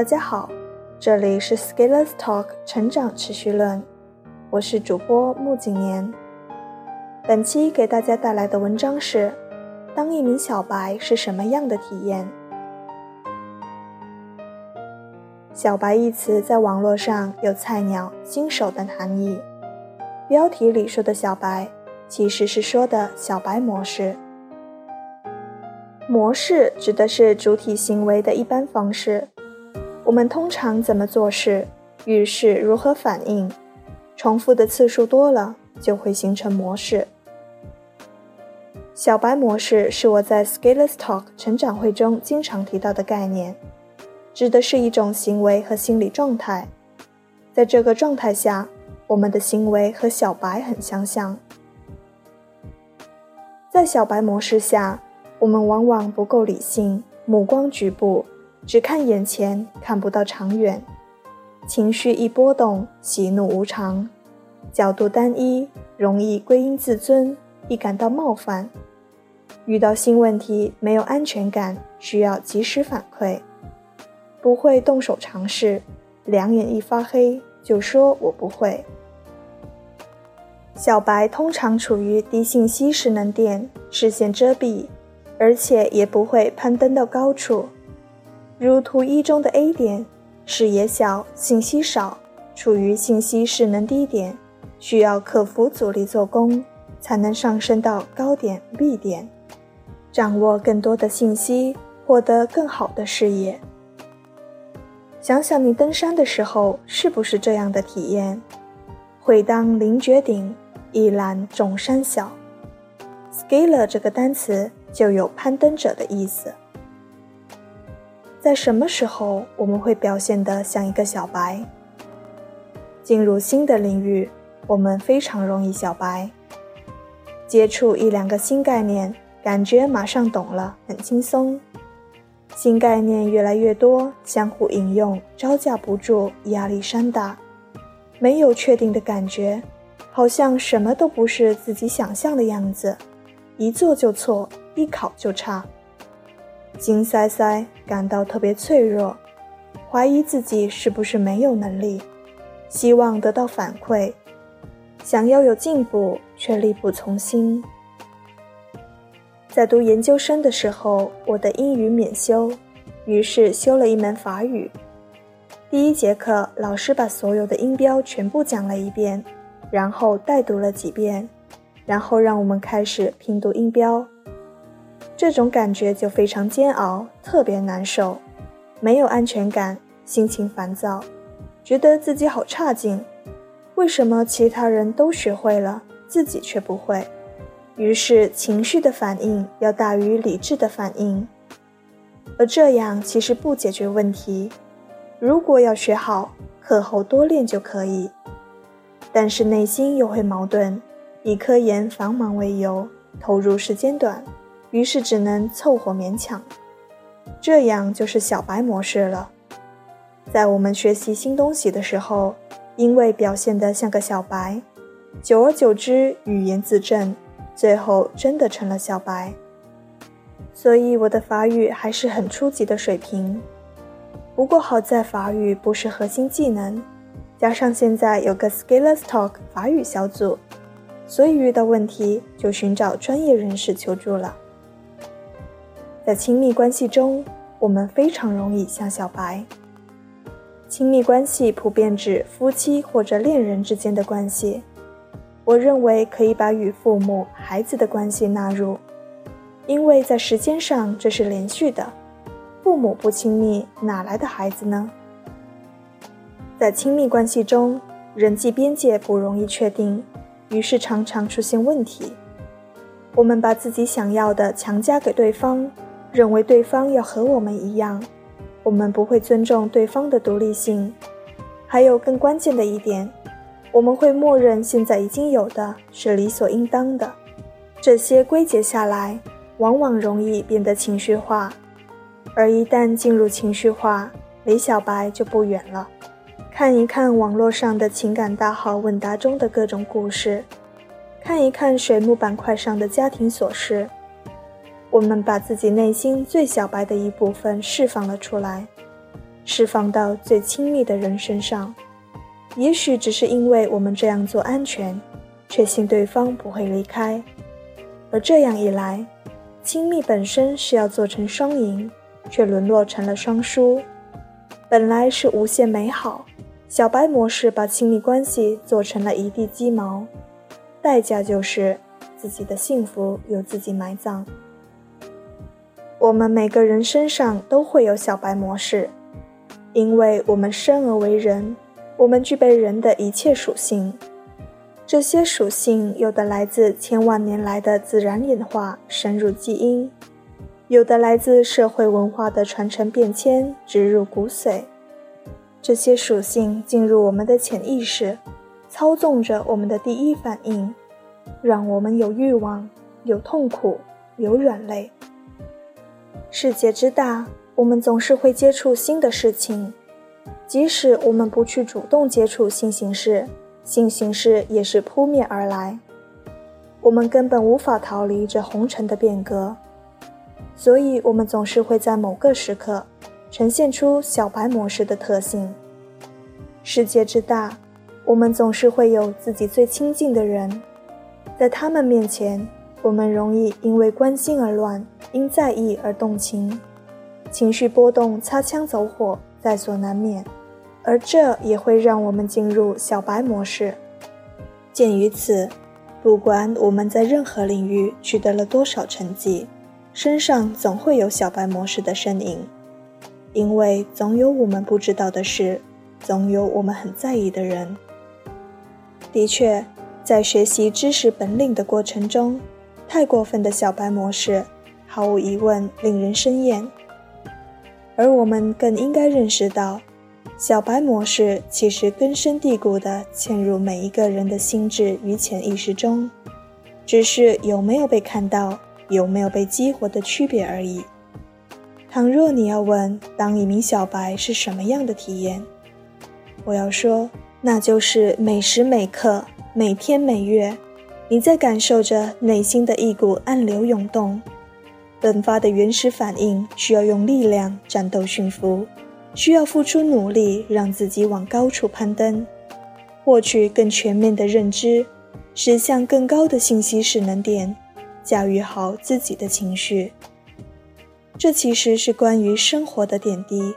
大家好，这里是 Scalers Talk 成长持续论，我是主播木景年。本期给大家带来的文章是：当一名小白是什么样的体验？小白一词在网络上有菜鸟、新手等含义。标题里说的小白，其实是说的小白模式。模式指的是主体行为的一般方式。我们通常怎么做事，遇事如何反应，重复的次数多了，就会形成模式。小白模式是我在 Scalers Talk 成长会中经常提到的概念，指的是一种行为和心理状态。在这个状态下，我们的行为和小白很相像。在小白模式下，我们往往不够理性，目光局部，只看眼前，看不到长远。情绪一波动，喜怒无常，角度单一，容易归因自尊，易感到冒犯。遇到新问题，没有安全感，需要及时反馈，不会动手尝试，两眼一发黑就说我不会。小白通常处于低信息势能点，视线遮蔽。而且也不会攀登到高处，如图一中的 A 点，视野小，信息少，处于信息势能低点，需要克服阻力做功，才能上升到高点 B 点，掌握更多的信息，获得更好的视野。想想你登山的时候是不是这样的体验？会当凌绝顶，一览众山小。Scaler 这个单词。就有攀登者的意思。在什么时候我们会表现得像一个小白？进入新的领域，我们非常容易小白。接触一两个新概念，感觉马上懂了，很轻松。新概念越来越多，相互引用，招架不住，压力山大。没有确定的感觉，好像什么都不是自己想象的样子，一做就错。一考就差，金塞塞，感到特别脆弱，怀疑自己是不是没有能力，希望得到反馈，想要有进步却力不从心。在读研究生的时候，我的英语免修，于是修了一门法语。第一节课，老师把所有的音标全部讲了一遍，然后带读了几遍，然后让我们开始拼读音标。这种感觉就非常煎熬，特别难受，没有安全感，心情烦躁，觉得自己好差劲。为什么其他人都学会了，自己却不会？于是情绪的反应要大于理智的反应，而这样其实不解决问题。如果要学好，课后多练就可以，但是内心又会矛盾，以科研繁忙为由，投入时间短。于是只能凑合勉强，这样就是小白模式了。在我们学习新东西的时候，因为表现得像个小白，久而久之语言自正，最后真的成了小白。所以我的法语还是很初级的水平。不过好在法语不是核心技能，加上现在有个 Scalers Talk 法语小组，所以遇到问题就寻找专业人士求助了。在亲密关系中，我们非常容易像小白。亲密关系普遍指夫妻或者恋人之间的关系。我认为可以把与父母、孩子的关系纳入，因为在时间上这是连续的。父母不亲密，哪来的孩子呢？在亲密关系中，人际边界不容易确定，于是常常出现问题。我们把自己想要的强加给对方。认为对方要和我们一样，我们不会尊重对方的独立性。还有更关键的一点，我们会默认现在已经有的是理所应当的。这些归结下来，往往容易变得情绪化，而一旦进入情绪化，离小白就不远了。看一看网络上的情感大号问答中的各种故事，看一看水木板块上的家庭琐事。我们把自己内心最小白的一部分释放了出来，释放到最亲密的人身上。也许只是因为我们这样做安全，确信对方不会离开。而这样一来，亲密本身是要做成双赢，却沦落成了双输。本来是无限美好，小白模式把亲密关系做成了一地鸡毛，代价就是自己的幸福由自己埋葬。我们每个人身上都会有小白模式，因为我们生而为人。我们具备人的一切属性，这些属性有的来自千万年来的自然演化深入基因，有的来自社会文化的传承变迁植入骨髓。这些属性进入我们的潜意识，操纵着我们的第一反应，让我们有欲望、有痛苦、有软肋。世界之大，我们总是会接触新的事情。即使我们不去主动接触新形式，新形式也是扑面而来，我们根本无法逃离这红尘的变革，所以，我们总是会在某个时刻呈现出小白模式的特性。世界之大，我们总是会有自己最亲近的人，在他们面前，我们容易因为关心而乱，因在意而动情，情绪波动，擦枪走火在所难免。而这也会让我们进入小白模式。鉴于此，不管我们在任何领域取得了多少成绩，身上总会有小白模式的身影，因为总有我们不知道的事，总有我们很在意的人。的确，在学习知识本领的过程中，太过分的小白模式，毫无疑问令人生厌。而我们更应该认识到。小白模式其实根深蒂固地嵌入每一个人的心智与潜意识中，只是有没有被看到、有没有被激活的区别而已。倘若你要问当一名小白是什么样的体验，我要说，那就是每时每刻、每天每月，你在感受着内心的一股暗流涌动，迸发的原始反应需要用力量战斗驯服。需要付出努力，让自己往高处攀登，获取更全面的认知，驶向更高的信息势能点，驾驭好自己的情绪。这其实是关于生活的点滴。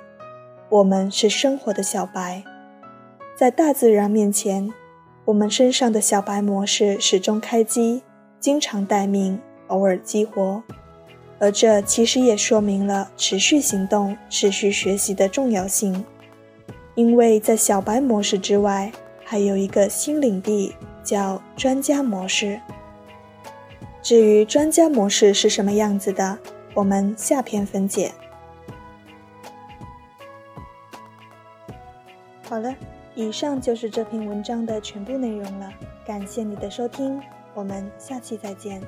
我们是生活的小白，在大自然面前，我们身上的小白模式始终开机，经常待命，偶尔激活。而这其实也说明了持续行动、持续学习的重要性，因为在小白模式之外，还有一个新领地叫专家模式。至于专家模式是什么样子的，我们下篇分解。好了，以上就是这篇文章的全部内容了，感谢你的收听，我们下期再见。